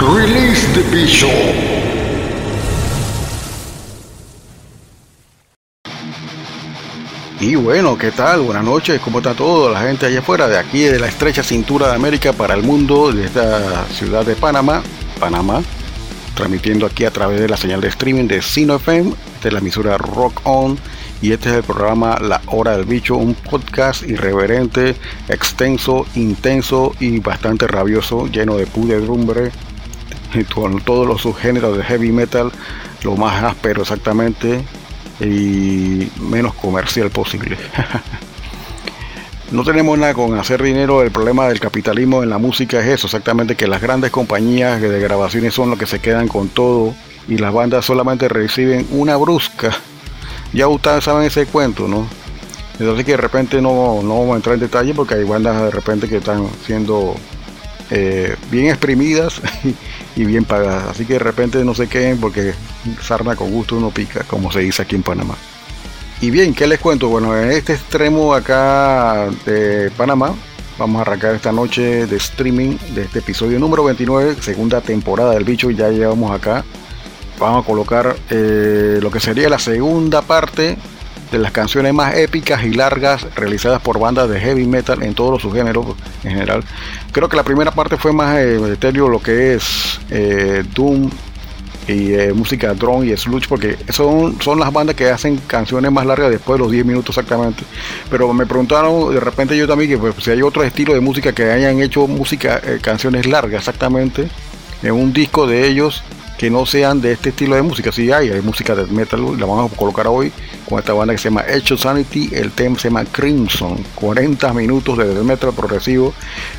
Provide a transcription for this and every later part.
Release the Bishop. Y bueno, ¿qué tal? Buenas noches, ¿cómo está todo? La gente allá afuera, de aquí, de la estrecha cintura de América para el mundo, de esta ciudad de Panamá, Panamá, transmitiendo aquí a través de la señal de streaming de Sino FM, de la emisora Rock On, y este es el programa La Hora del Bicho, un podcast irreverente, extenso, intenso y bastante rabioso, lleno de pudredumbre, y con todos los subgéneros de heavy metal, lo más áspero exactamente y menos comercial posible. no tenemos nada con hacer dinero, el problema del capitalismo en la música es eso, exactamente que las grandes compañías de grabaciones son los que se quedan con todo y las bandas solamente reciben una brusca. Ya ustedes saben ese cuento, ¿no? Entonces que de repente no, no vamos a entrar en detalle porque hay bandas de repente que están siendo eh, bien exprimidas y bien pagadas. Así que de repente no se queden porque sarna con gusto uno pica, como se dice aquí en Panamá. Y bien, ¿qué les cuento? Bueno, en este extremo acá de Panamá, vamos a arrancar esta noche de streaming de este episodio número 29, segunda temporada del bicho, ya llevamos acá. Vamos a colocar eh, lo que sería la segunda parte de las canciones más épicas y largas realizadas por bandas de heavy metal en todos los subgéneros en general. Creo que la primera parte fue más eh, etéreo lo que es eh, Doom y eh, música drone y sludge porque son, son las bandas que hacen canciones más largas después de los 10 minutos exactamente. Pero me preguntaron de repente yo también que pues, si hay otro estilo de música que hayan hecho música, eh, canciones largas exactamente en un disco de ellos que no sean de este estilo de música. Sí hay, hay música de metal, la vamos a colocar hoy con esta banda que se llama Edge Sanity, el tema se llama Crimson, 40 minutos de metal progresivo,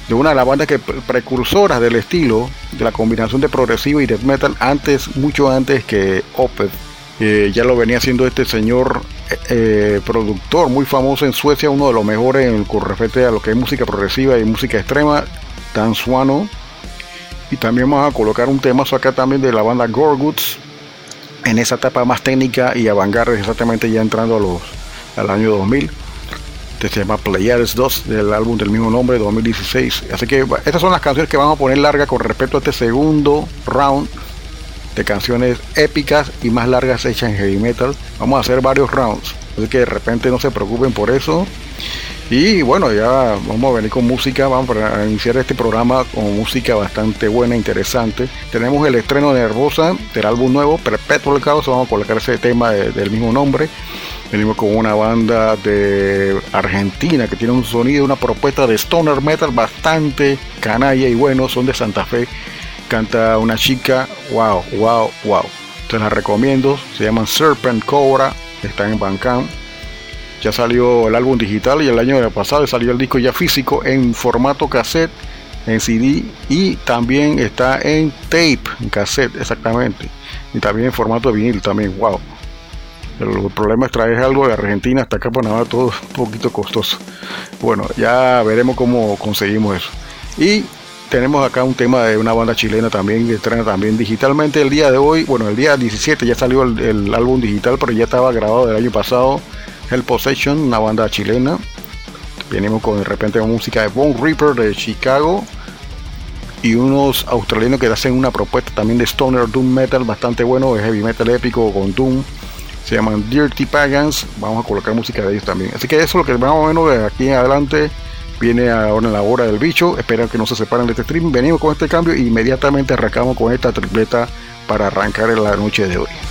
de una de las bandas que precursoras del estilo, de la combinación de progresivo y death metal, antes, mucho antes que Opeth. Ya lo venía haciendo este señor eh, eh, productor muy famoso en Suecia, uno de los mejores en, con referente a lo que es música progresiva y música extrema, Dan Suano. Y también vamos a colocar un temazo acá también de la banda Gorguts en esa etapa más técnica y avant-garde, exactamente ya entrando a los, al año 2000. Este se llama Pleiades 2 del álbum del mismo nombre, 2016. Así que estas son las canciones que vamos a poner largas con respecto a este segundo round de canciones épicas y más largas hechas en heavy metal. Vamos a hacer varios rounds, así que de repente no se preocupen por eso. Y bueno, ya vamos a venir con música, vamos a iniciar este programa con música bastante buena, interesante. Tenemos el estreno de Nervosa del álbum nuevo, Perpetual Chaos, vamos a colocar ese tema de, del mismo nombre. Venimos con una banda de Argentina que tiene un sonido, una propuesta de stoner metal bastante canalla y bueno, son de Santa Fe. Canta una chica, wow, wow, wow. Te la recomiendo, se llaman Serpent Cobra, están en Bandcamp ya salió el álbum digital y el año pasado salió el disco ya físico en formato cassette, en CD y también está en tape, en cassette exactamente. Y también en formato de vinil también, wow. El problema es traer algo de Argentina hasta acá para nada todo un poquito costoso. Bueno, ya veremos cómo conseguimos eso. Y tenemos acá un tema de una banda chilena también que estrena también digitalmente el día de hoy. Bueno, el día 17 ya salió el, el álbum digital, pero ya estaba grabado del año pasado Hell Possession, una banda chilena. Venimos con de repente música de Bone Reaper de Chicago. Y unos australianos que hacen una propuesta también de Stoner Doom Metal bastante bueno, de heavy metal épico con Doom. Se llaman Dirty Pagans. Vamos a colocar música de ellos también. Así que eso es lo que más o menos de aquí en adelante viene ahora en la hora del bicho. Espero que no se separen de este stream. Venimos con este cambio e inmediatamente arrancamos con esta tripleta para arrancar en la noche de hoy.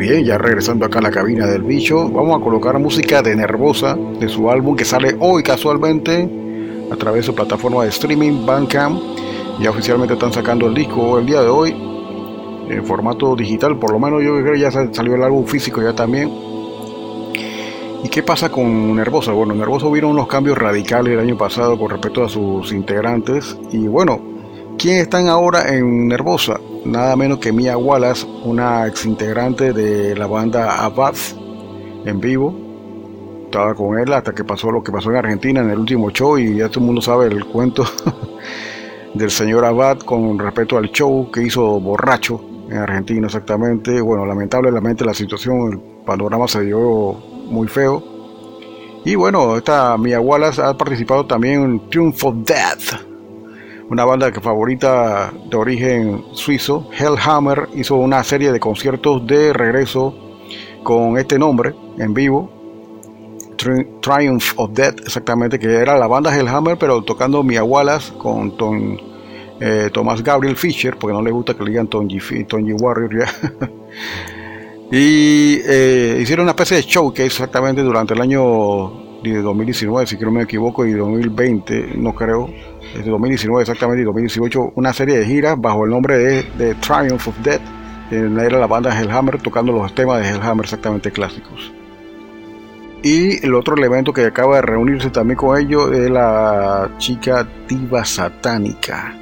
Bien, ya regresando acá a la cabina del bicho, vamos a colocar música de Nervosa de su álbum que sale hoy casualmente a través de su plataforma de streaming Bandcamp. Ya oficialmente están sacando el disco el día de hoy en formato digital, por lo menos yo creo que ya sa- salió el álbum físico ya también. ¿Y qué pasa con Nervosa? Bueno, Nervosa hubieron unos cambios radicales el año pasado con respecto a sus integrantes y bueno, ¿quién están ahora en Nervosa? Nada menos que Mia Wallace, una ex integrante de la banda Abad en vivo. Estaba con él hasta que pasó lo que pasó en Argentina en el último show y ya todo el mundo sabe el cuento del señor Abad con respecto al show que hizo borracho en Argentina exactamente. Bueno, lamentablemente la situación, el panorama se dio muy feo. Y bueno, esta Mia Wallace ha participado también en Triumph of Death, una banda favorita de origen suizo. Hellhammer hizo una serie de conciertos de regreso con este nombre en vivo. Tri- Triumph of Death, exactamente, que era la banda Hellhammer, pero tocando Mia con Tom, eh, Tomás Gabriel Fischer, porque no le gusta que le digan Tony, Fi- Tony Warrior ya. y eh, hicieron una especie de show que exactamente durante el año de 2019, si no me equivoco, y 2020, no creo, es de 2019 exactamente, y 2018, una serie de giras bajo el nombre de, de Triumph of Death, que era la banda Hellhammer tocando los temas de Hellhammer exactamente clásicos. Y el otro elemento que acaba de reunirse también con ellos es la chica diva satánica.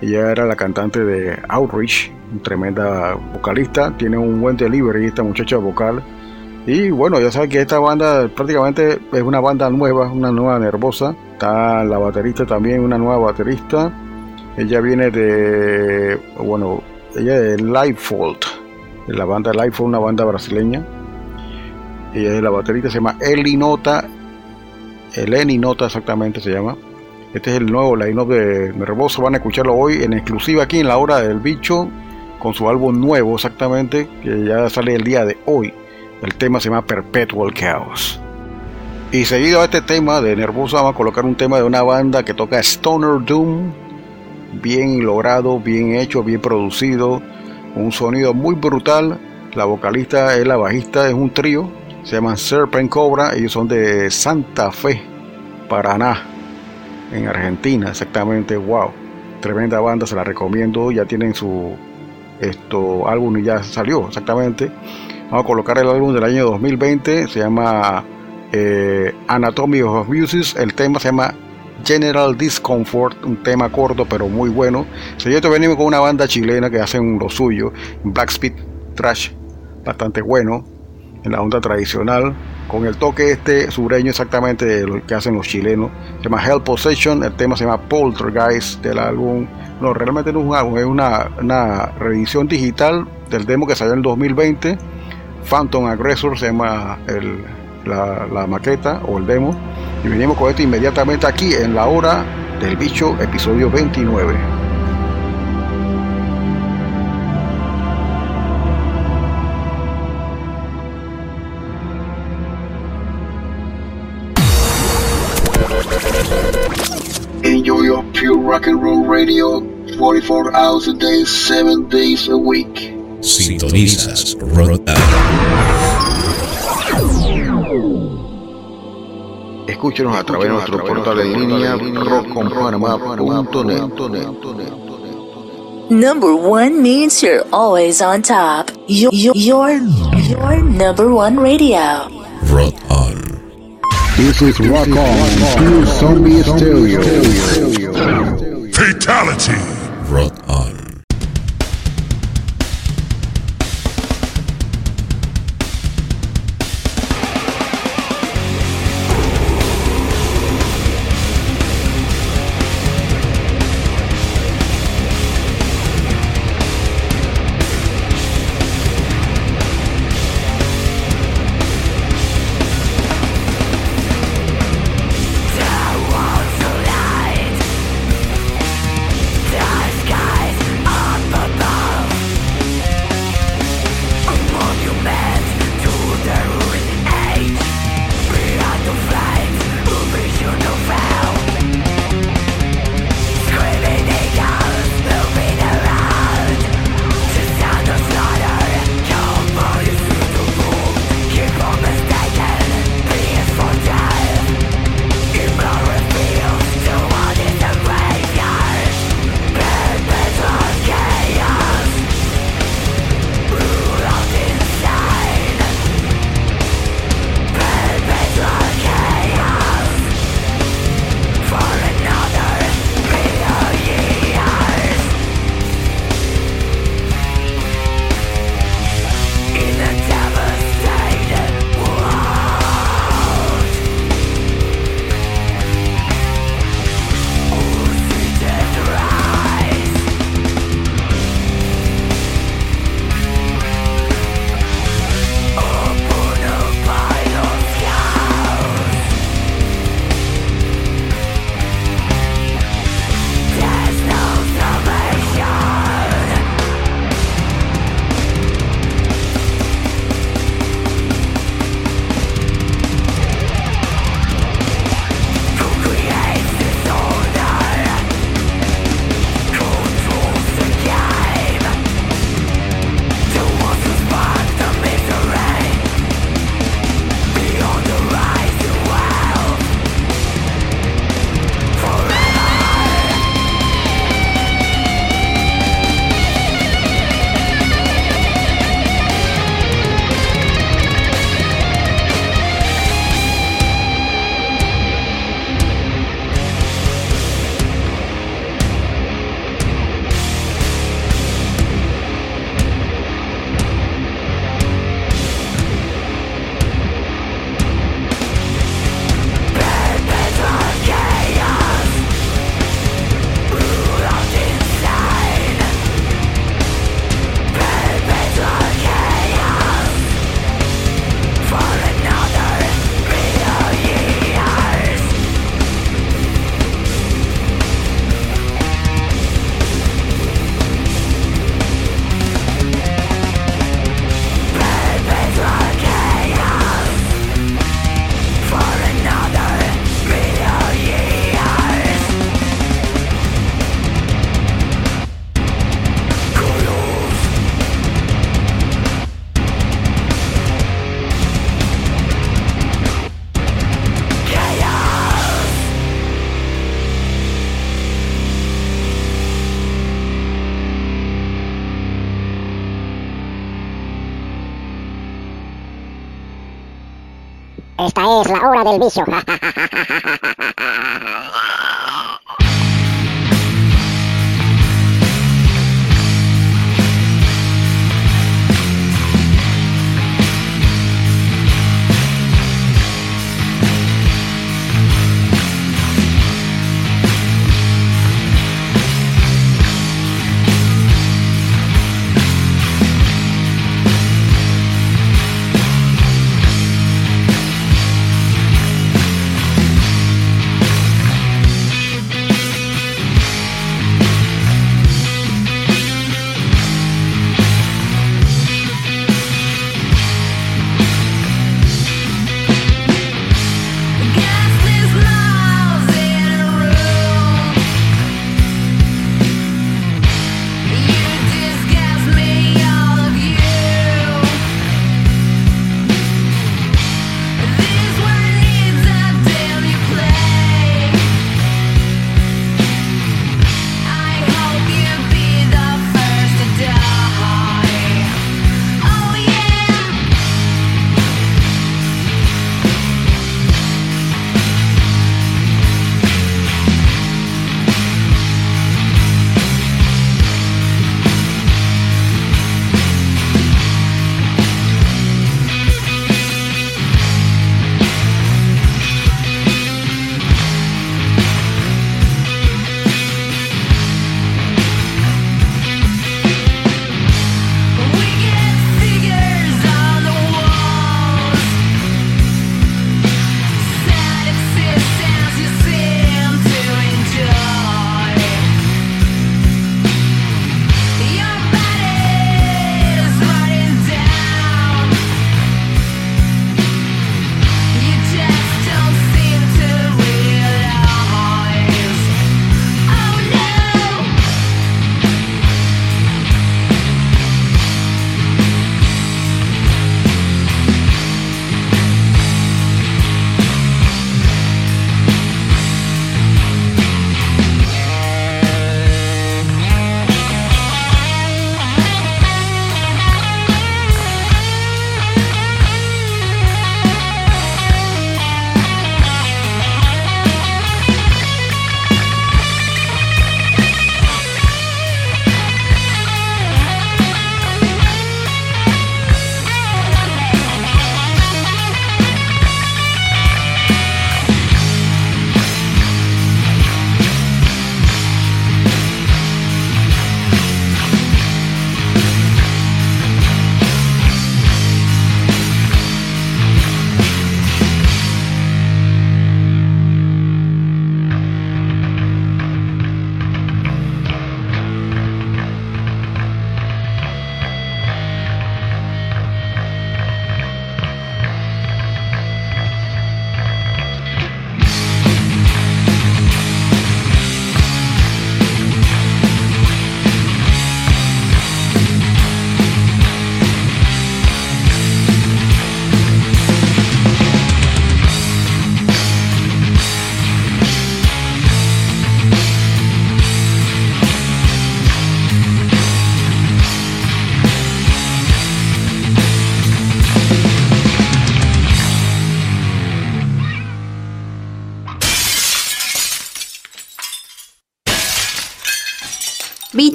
Ella era la cantante de Outreach, tremenda vocalista, tiene un buen delivery esta muchacha vocal. Y bueno, ya saben que esta banda prácticamente es una banda nueva, una nueva nervosa. Está la baterista también, una nueva baterista. Ella viene de, bueno, ella Lightfold, de la banda Lightfold, una banda brasileña. Ella es la baterista, se llama Eli Nota, Eleni Nota exactamente se llama. Este es el nuevo line-up de Nervoso. Van a escucharlo hoy en exclusiva aquí en la hora del bicho con su álbum nuevo exactamente que ya sale el día de hoy. El tema se llama Perpetual Chaos. Y seguido a este tema de Nervoso vamos a colocar un tema de una banda que toca Stoner Doom. Bien logrado, bien hecho, bien producido. Un sonido muy brutal. La vocalista es la bajista, es un trío. Se llaman Serpent Cobra. Ellos son de Santa Fe, Paraná en Argentina, exactamente, wow. tremenda banda, se la recomiendo, ya tienen su esto álbum y ya salió exactamente. Vamos a colocar el álbum del año 2020, se llama eh, Anatomy of Abuses, el tema se llama General Discomfort, un tema corto pero muy bueno. Seguido venimos con una banda chilena que hacen lo suyo, Black Speed Trash, bastante bueno, en la onda tradicional, con el toque este sureño exactamente de lo que hacen los chilenos. Se llama Hell Possession, el tema se llama Poltergeist del álbum. No, realmente no es un álbum, es una, una reedición digital del demo que salió en el 2020. Phantom Aggressor se llama el, la, la maqueta o el demo. Y venimos con esto inmediatamente aquí en la hora del bicho, episodio 29. Enjoy your pure rock and roll radio 44 hours a day, 7 days a week. Sintonizas Rota. Escúchenos a través de nuestro portal en línea rockconpanamá.net. Number one means you're always on top. Your, your, your number one radio. Rot on. This is Rock On Pure Zombie Stereo. Fatality. Rot on. Es la hora del vicio.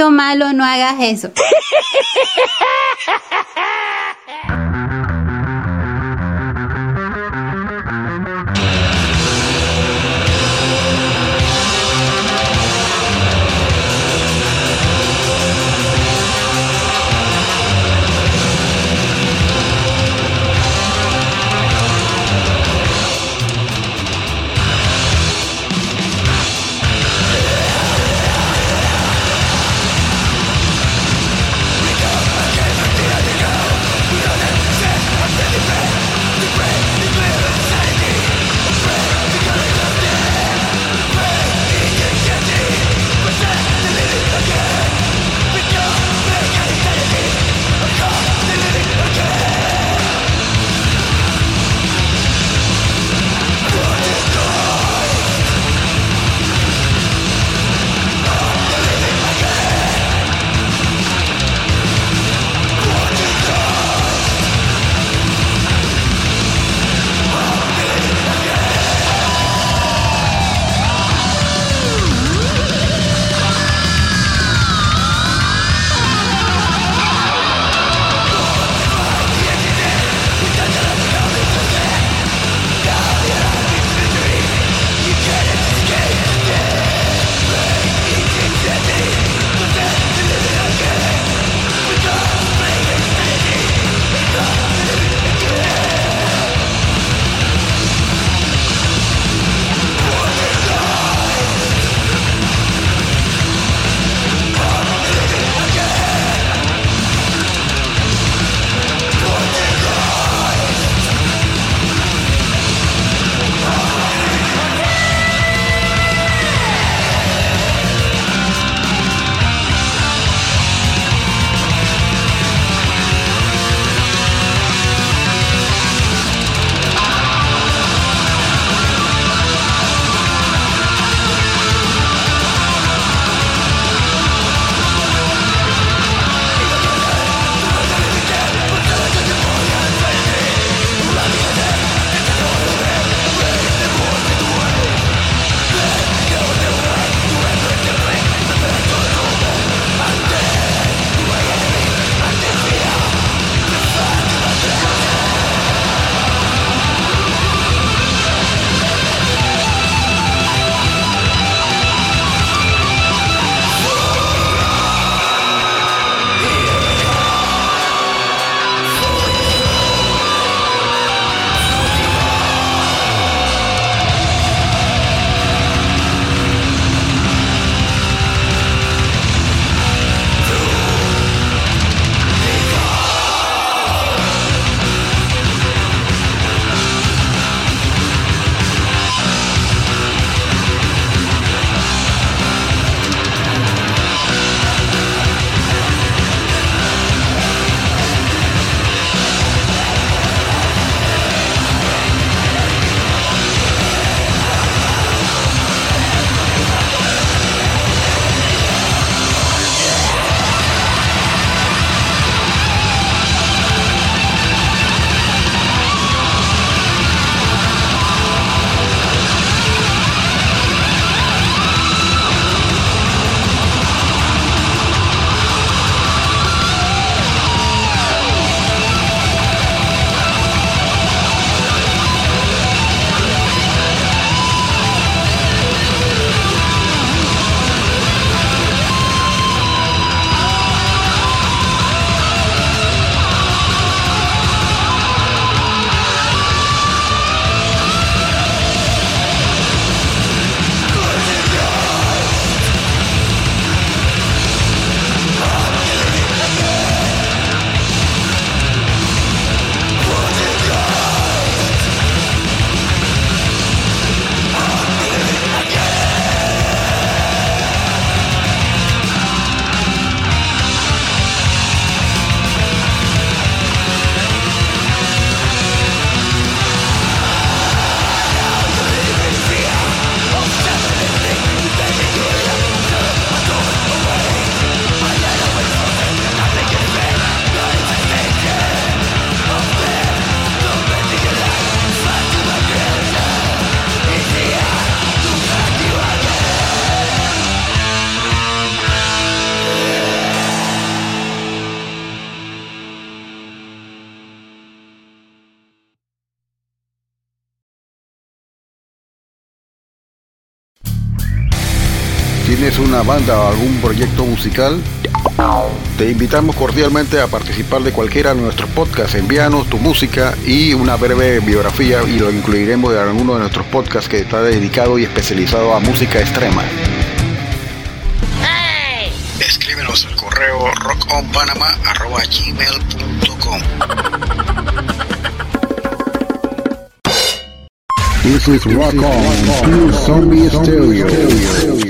Bicho malo, no hagas eso. o algún proyecto musical? Te invitamos cordialmente a participar de cualquiera de nuestros podcasts. Envíanos tu música y una breve biografía y lo incluiremos en alguno de nuestros podcasts que está dedicado y especializado a música extrema. Escríbenos al correo rockonpanama.gmail.com This is Rock On Zombie Stereo.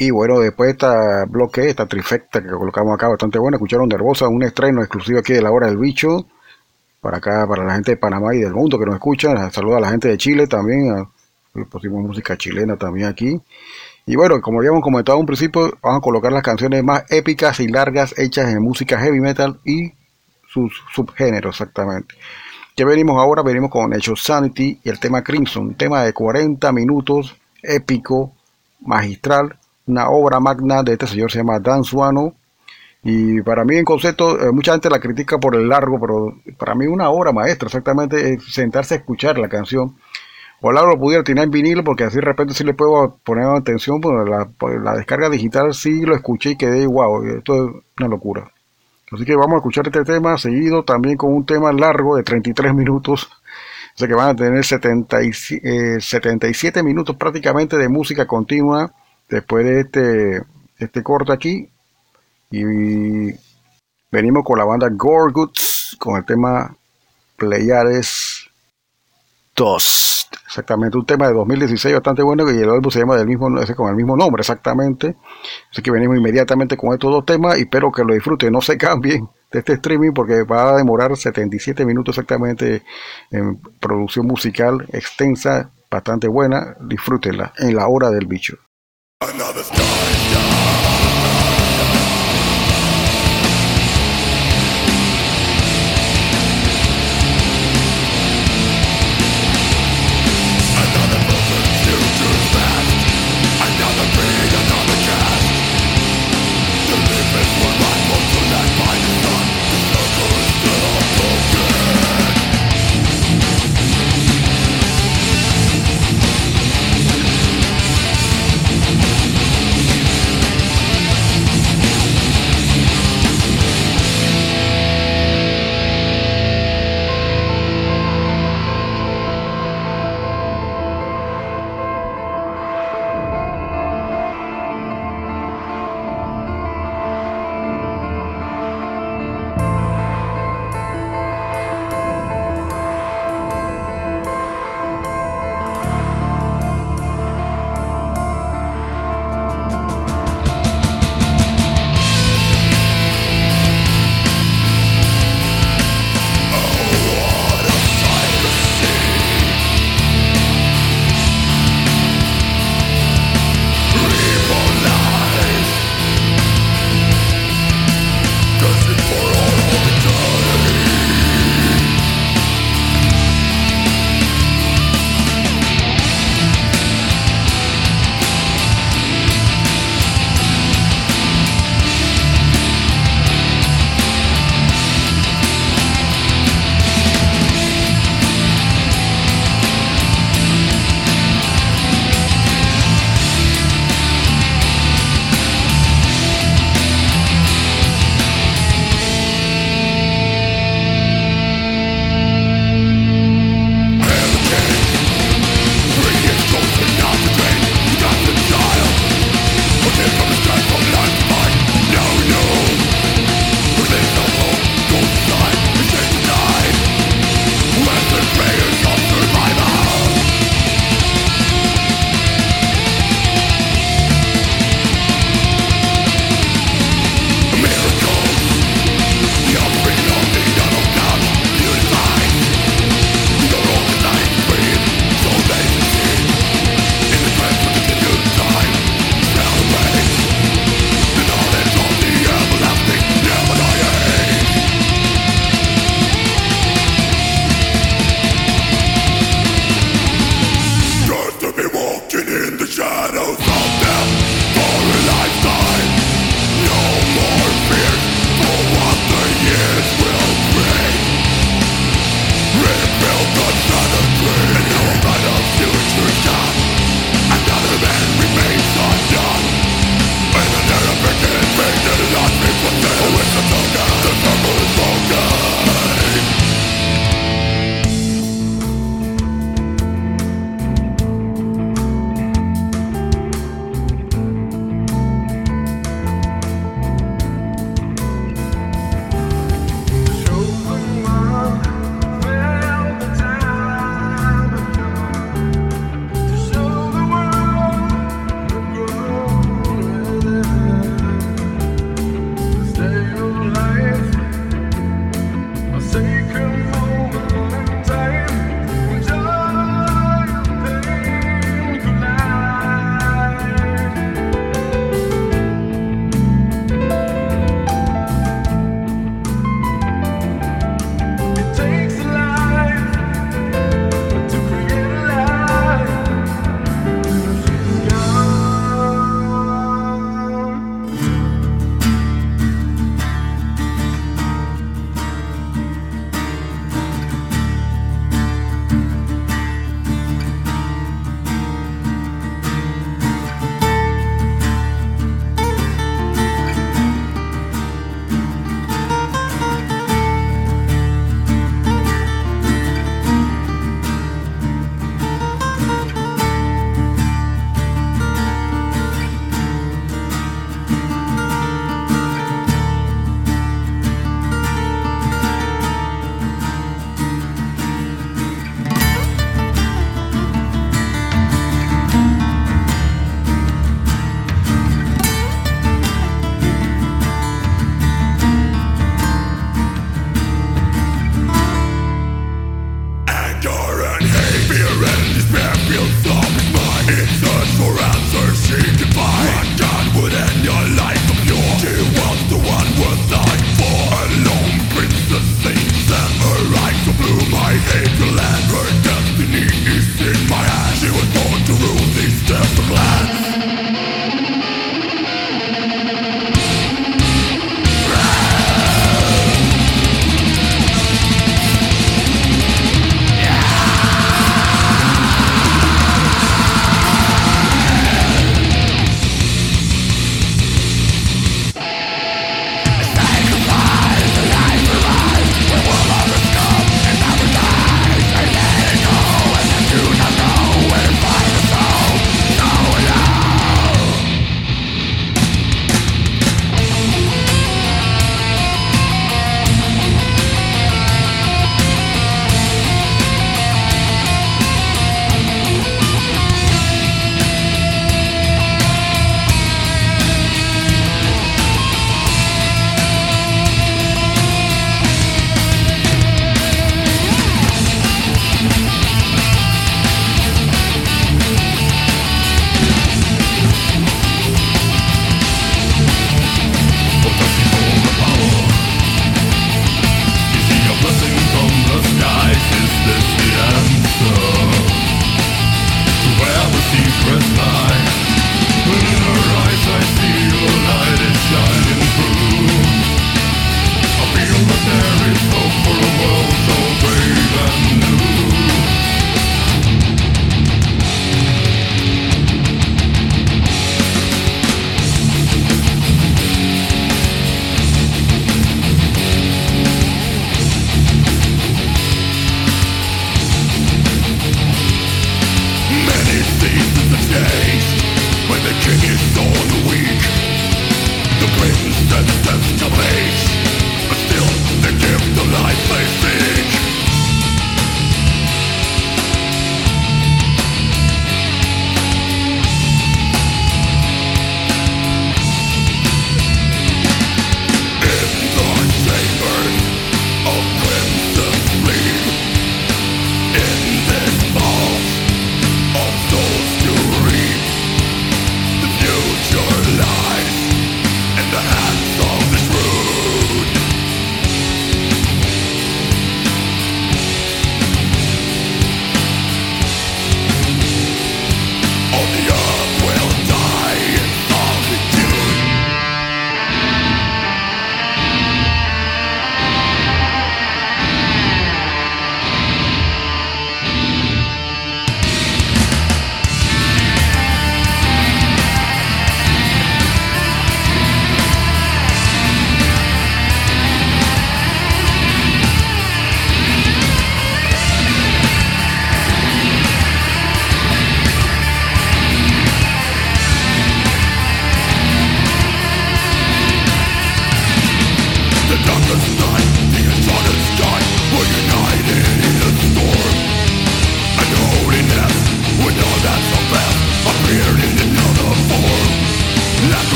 Y bueno, después de esta bloque, esta trifecta que colocamos acá, bastante buena, escucharon Nervosa, un estreno exclusivo aquí de la hora del bicho, para acá, para la gente de Panamá y del mundo que nos escuchan, saluda a la gente de Chile también, pusimos música chilena también aquí. Y bueno, como habíamos comentado en un principio, vamos a colocar las canciones más épicas y largas hechas en música heavy metal y sus subgéneros exactamente. Que venimos ahora, venimos con Hecho Sanity y el tema Crimson, tema de 40 minutos, épico, magistral, una obra magna de este señor, se llama Dan Suano. Y para mí en concepto, eh, mucha gente la critica por el largo, pero para mí una obra maestra, exactamente, es sentarse a escuchar la canción. Ojalá lo pudiera tener en vinilo porque así de repente sí le puedo poner atención, pero la, por la descarga digital sí lo escuché y quedé, wow, esto es una locura. Así que vamos a escuchar este tema seguido también con un tema largo de 33 minutos. O que van a tener 70 y si- eh, 77 minutos prácticamente de música continua después de este, este corte aquí. Y venimos con la banda Gorguts con el tema Pleiades 2. Exactamente, un tema de 2016 bastante bueno y el álbum se llama del mismo, con el mismo nombre exactamente. Así que venimos inmediatamente con estos dos temas y espero que lo disfruten, no se cambien de este streaming porque va a demorar 77 minutos exactamente en producción musical extensa, bastante buena. Disfrútenla en la hora del bicho. Another star is.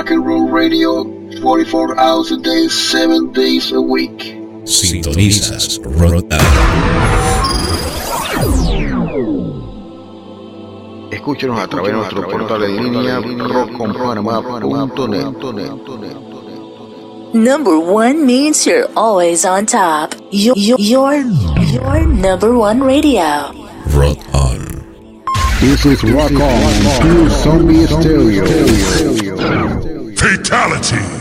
Rock and roll radio 44 hours a day, 7 days a week. Sintonizas Rotan. Escúchenos a través de nuestro portal en línea rockconpanamá.net. Number one means you're always on top. Your, your, your, your number one radio. Rot on. This is Rock On, Pure Zombie Stereo. Fatality!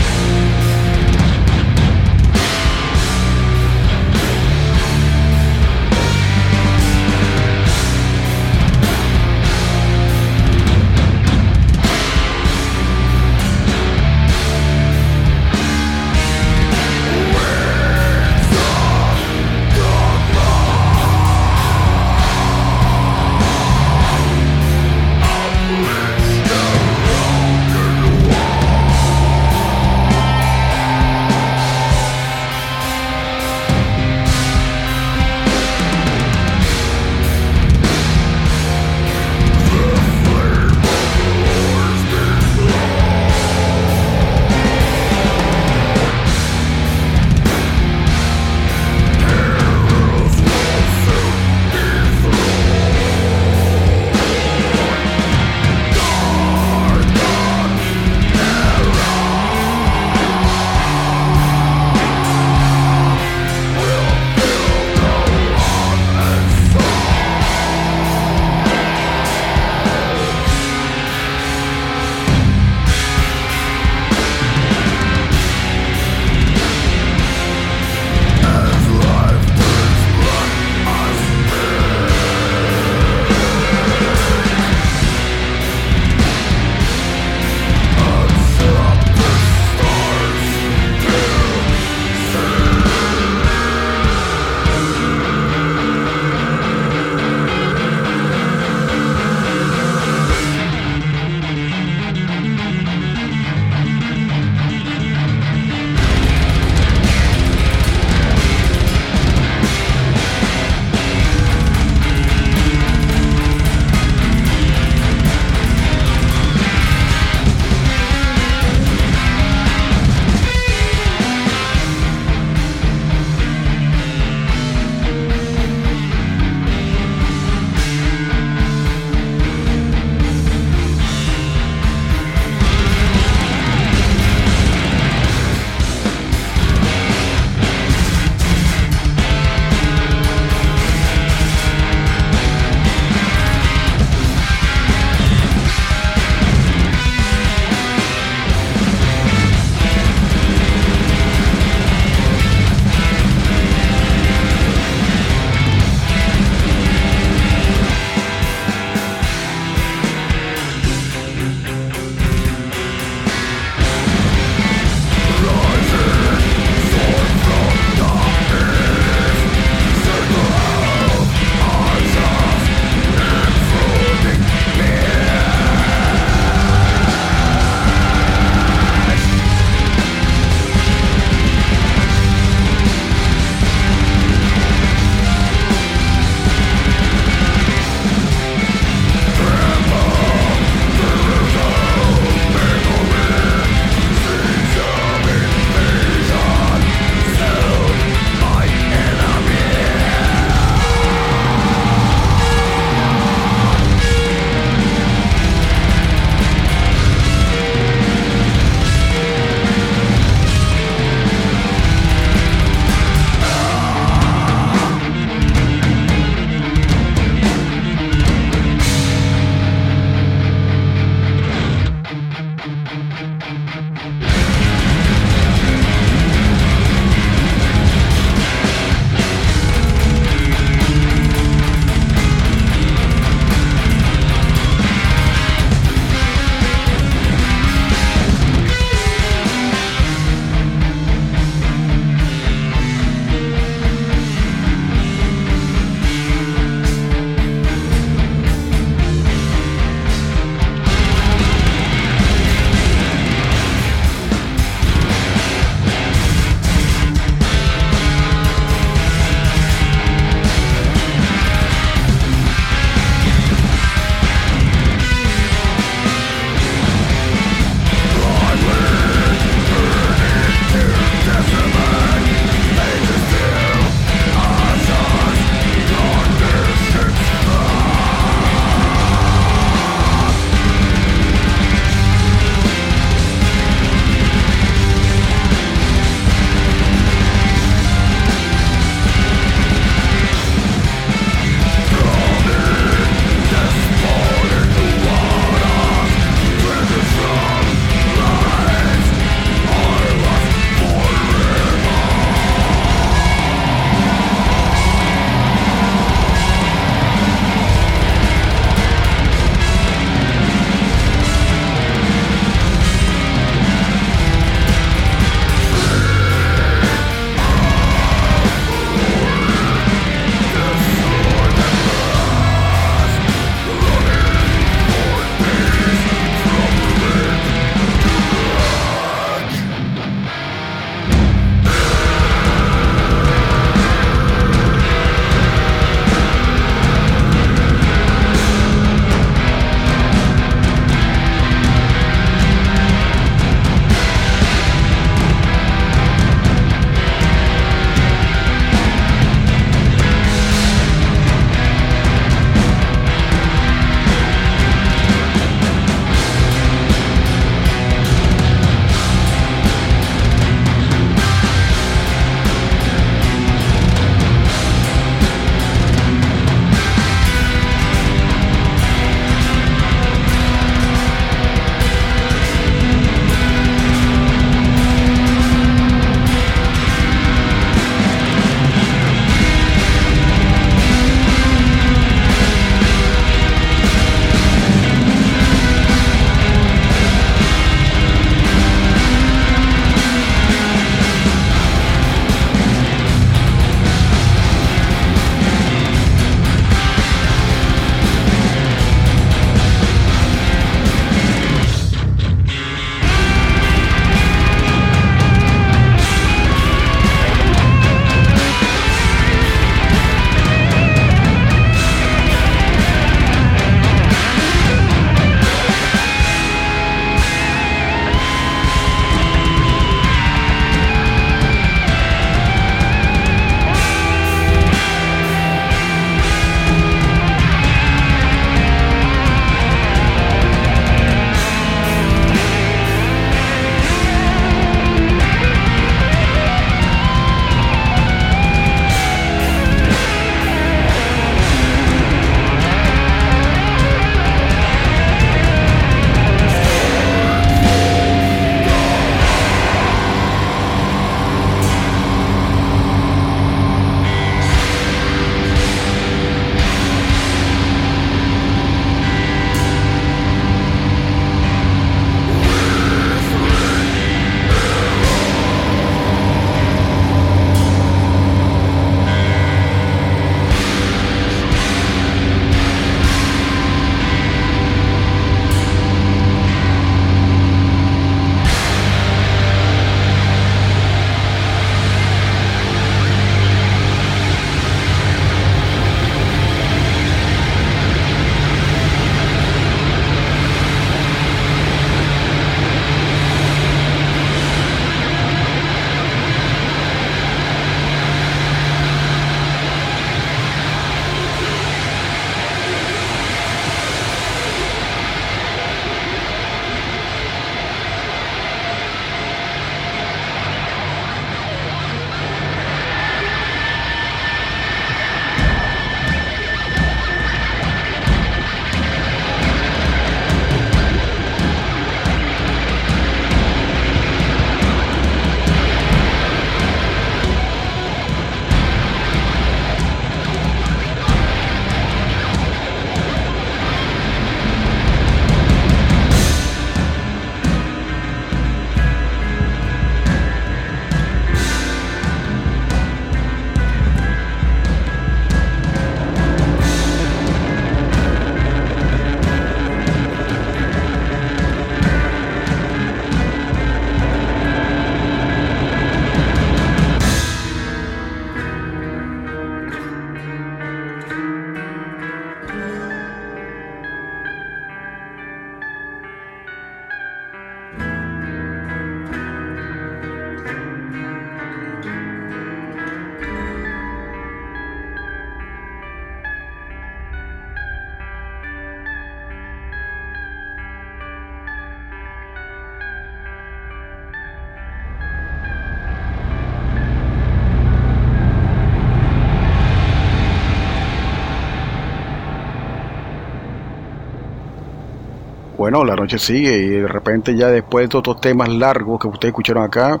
Bueno, la noche sigue y de repente ya después de estos temas largos que ustedes escucharon acá,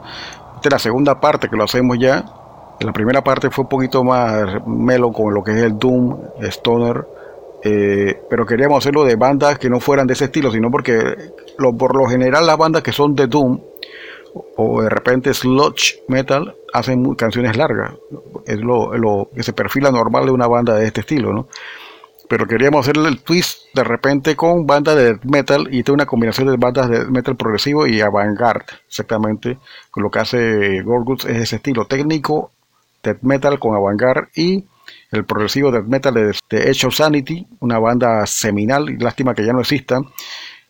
esta es la segunda parte que lo hacemos ya. La primera parte fue un poquito más melo con lo que es el Doom, Stoner, eh, pero queríamos hacerlo de bandas que no fueran de ese estilo, sino porque lo, por lo general las bandas que son de Doom o de repente sludge metal hacen canciones largas. Es lo, lo, que se perfila normal de una banda de este estilo, ¿no? Pero queríamos hacerle el twist de repente con bandas de death metal y esta una combinación de bandas de metal progresivo y avant-garde, exactamente. Lo que hace Gorguts es ese estilo técnico, death metal con avant-garde y el progresivo death metal de, Edge of Sanity, una banda seminal, lástima que ya no exista,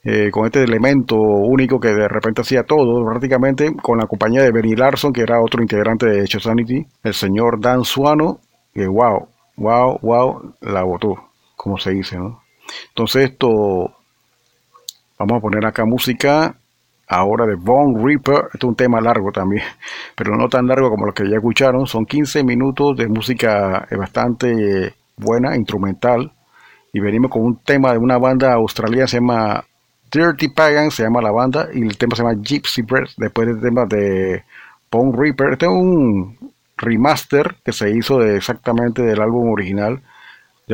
eh, con este elemento único que de repente hacía todo, prácticamente con la compañía de Benny Larson, que era otro integrante de Edge of Sanity, el señor Dan Suano, que wow, wow, wow, la votó, como se dice, ¿no? Entonces esto, vamos a poner acá música ahora de Bone Reaper, este es un tema largo también, pero no tan largo como los que ya escucharon, son 15 minutos de música eh, bastante buena, instrumental, y venimos con un tema de una banda australiana, se llama Dirty Pagan, se llama la banda, y el tema se llama Gypsy Breath, después del tema de Bone Reaper, este es un remaster que se hizo de exactamente del álbum original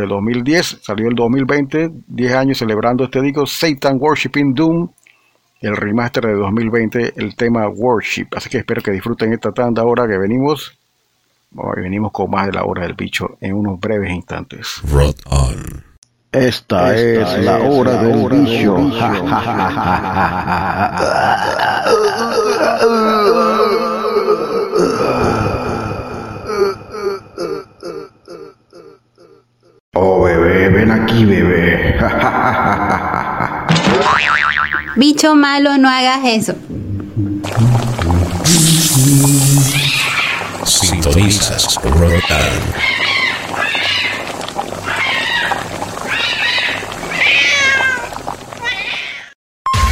del 2010, salió el 2020, 10 años celebrando este disco, Satan Worshipping Doom, el remaster de 2020, el tema Worship. Así que espero que disfruten esta tanda ahora que venimos. venimos con más de la hora del bicho en unos breves instantes. Rot on. Esta, es, la hora del bicho. Oh, bebé, ven aquí, bebé. Bicho malo, no hagas eso. Sintonizas Rotan.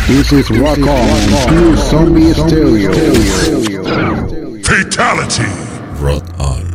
This is Rock On, Pure Zombie Stereo. Fatality. Rot on.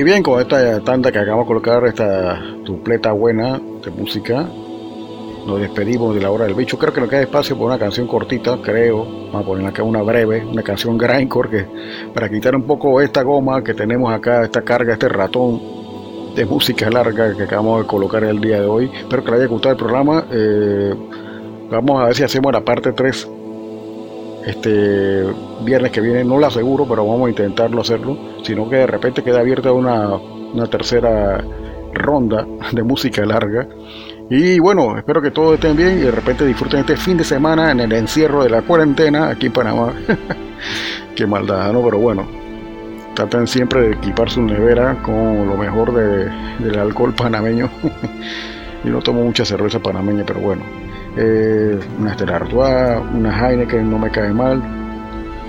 Y bien, con esta tanda que acabamos de colocar, esta dupleta buena de música, nos despedimos de la hora del bicho. Creo que nos queda espacio por una canción cortita, creo. Vamos a poner acá una breve, una canción grindcore que para quitar un poco esta goma que tenemos acá, esta carga, este ratón de música larga que acabamos de colocar el día de hoy. Espero que les haya gustado el programa. Eh, vamos a ver si hacemos la parte 3 este viernes que viene. No lo aseguro, pero vamos a intentarlo hacerlo. Sino que de repente queda abierta una, una tercera ronda de música larga. Y bueno, espero que todos estén bien y de repente disfruten este fin de semana en el encierro de la cuarentena aquí en Panamá. Qué maldad, ¿no? Pero bueno, traten siempre de equipar su nevera con lo mejor de, del alcohol panameño. y no tomo mucha cerveza panameña, pero bueno. Eh, una Stella Artois, una Heineken no me cae mal.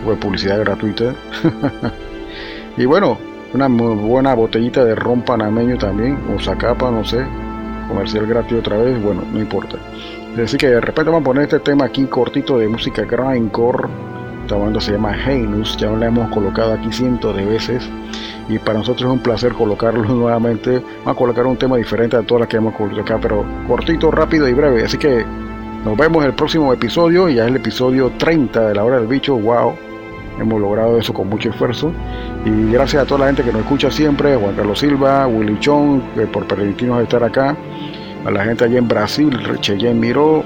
Fue publicidad gratuita. y bueno, una muy buena botellita de ron panameño también, o zacapa, no sé, comercial gratis otra vez, bueno, no importa. Así que de repente vamos a poner este tema aquí cortito de música grindcore. Esta banda se llama Heinus, ya la hemos colocado aquí cientos de veces y para nosotros es un placer colocarlo nuevamente. Vamos a colocar un tema diferente a todas las que hemos colocado acá, pero cortito, rápido y breve. Así que nos vemos en el próximo episodio, ya es el episodio 30 de la hora del bicho. ¡Wow! Hemos logrado eso con mucho esfuerzo. Y gracias a toda la gente que nos escucha siempre, Juan Carlos Silva, Willy Chong, eh, por permitirnos estar acá, a la gente allá en Brasil, Cheyenne Miró,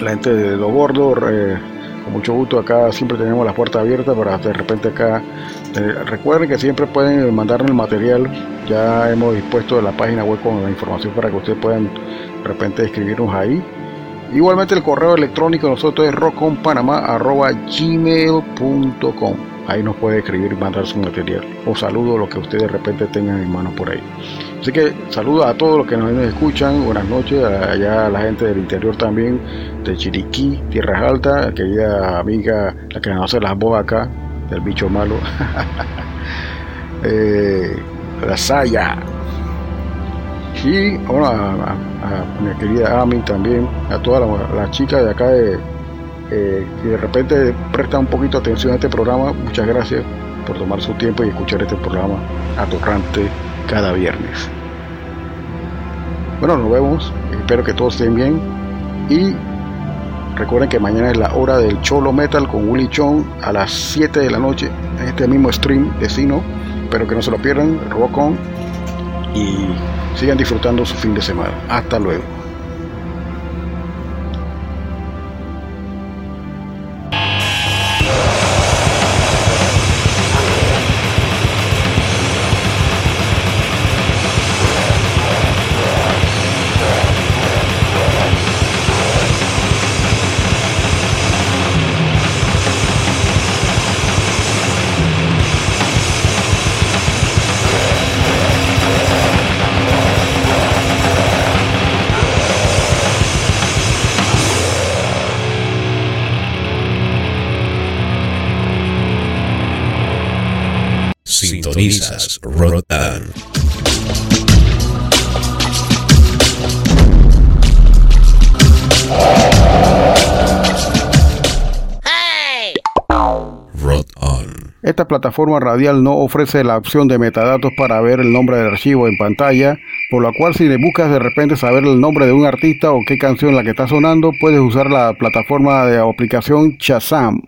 la gente de Lo Gordo, eh, con mucho gusto acá siempre tenemos las puertas abiertas para de repente acá. eh, recuerden que siempre pueden mandarnos el material, ya hemos dispuesto la página web con la información para que ustedes puedan de repente escribirnos ahí. Igualmente el correo electrónico de nosotros es roconpanamá.gmail.com Ahí nos puede escribir y mandar su material. O saludo lo que ustedes de repente tengan en mano por ahí. Así que saludos a todos los que nos escuchan. Buenas noches. Allá a la gente del interior también, de Chiriquí, Tierras Altas, querida amiga, la que nos hace las voz acá, del bicho malo. eh, la Saya. Y bueno, a, mi querida Ami también, a todas las la chicas de acá de, eh, que de repente prestan un poquito atención a este programa. Muchas gracias por tomar su tiempo y escuchar este programa atorrante cada viernes. Bueno, nos vemos. Espero que todos estén bien. Y recuerden que mañana es la hora del Cholo Metal con Willy Chong a las 7 de la noche en este mismo stream de Sino. Espero que no se lo pierdan. Rock on. Y sigan disfrutando su fin de semana. Hasta luego. Sintonizas Rotan. Esta plataforma radial no ofrece la opción de metadatos para ver el nombre del archivo en pantalla, por lo cual si le buscas de repente saber el nombre de un artista o qué canción la que está sonando, puedes usar la plataforma de aplicación Shazam.